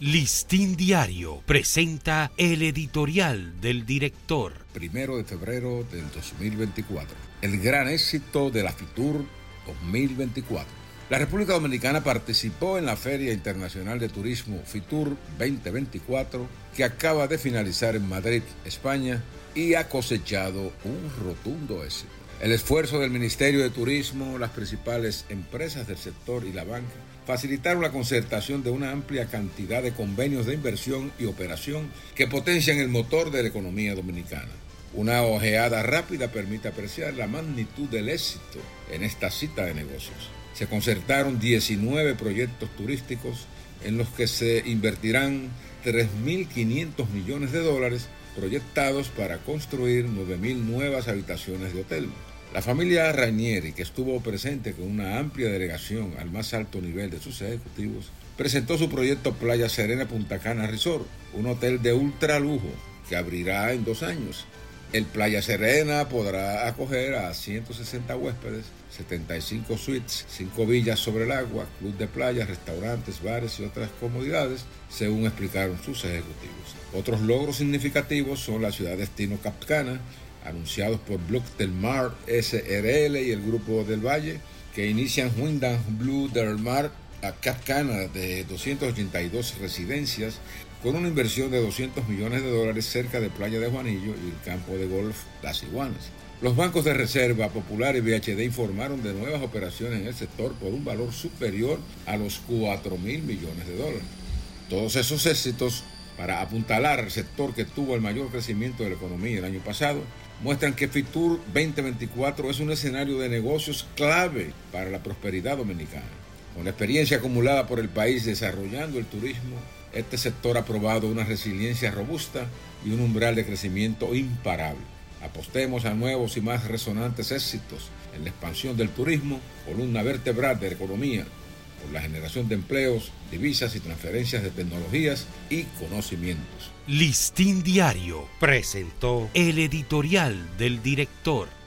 Listín Diario presenta el editorial del director. Primero de febrero del 2024. El gran éxito de la FITUR 2024. La República Dominicana participó en la Feria Internacional de Turismo FITUR 2024 que acaba de finalizar en Madrid, España, y ha cosechado un rotundo éxito. El esfuerzo del Ministerio de Turismo, las principales empresas del sector y la banca facilitaron la concertación de una amplia cantidad de convenios de inversión y operación que potencian el motor de la economía dominicana. Una ojeada rápida permite apreciar la magnitud del éxito en esta cita de negocios. Se concertaron 19 proyectos turísticos en los que se invertirán 3.500 millones de dólares proyectados para construir 9.000 nuevas habitaciones de hotel. La familia Rainieri, que estuvo presente con una amplia delegación al más alto nivel de sus ejecutivos, presentó su proyecto Playa Serena Punta Cana Resort, un hotel de ultra lujo que abrirá en dos años. El Playa Serena podrá acoger a 160 huéspedes, 75 suites, 5 villas sobre el agua, club de playas, restaurantes, bares y otras comodidades, según explicaron sus ejecutivos. Otros logros significativos son la ciudad destino Capcana, anunciados por Block del Mar SRL y el Grupo del Valle, que inician Windham Blue del Mar a Capcana de 282 residencias con una inversión de 200 millones de dólares cerca de Playa de Juanillo y el campo de golf Las Iguanas. Los bancos de reserva Popular y BHD informaron de nuevas operaciones en el sector por un valor superior a los 4 mil millones de dólares. Todos esos éxitos para apuntalar al sector que tuvo el mayor crecimiento de la economía el año pasado muestran que FITUR 2024 es un escenario de negocios clave para la prosperidad dominicana. Con la experiencia acumulada por el país desarrollando el turismo, este sector ha probado una resiliencia robusta y un umbral de crecimiento imparable. Apostemos a nuevos y más resonantes éxitos en la expansión del turismo, columna vertebral de la economía por la generación de empleos, divisas y transferencias de tecnologías y conocimientos. Listín Diario presentó el editorial del director.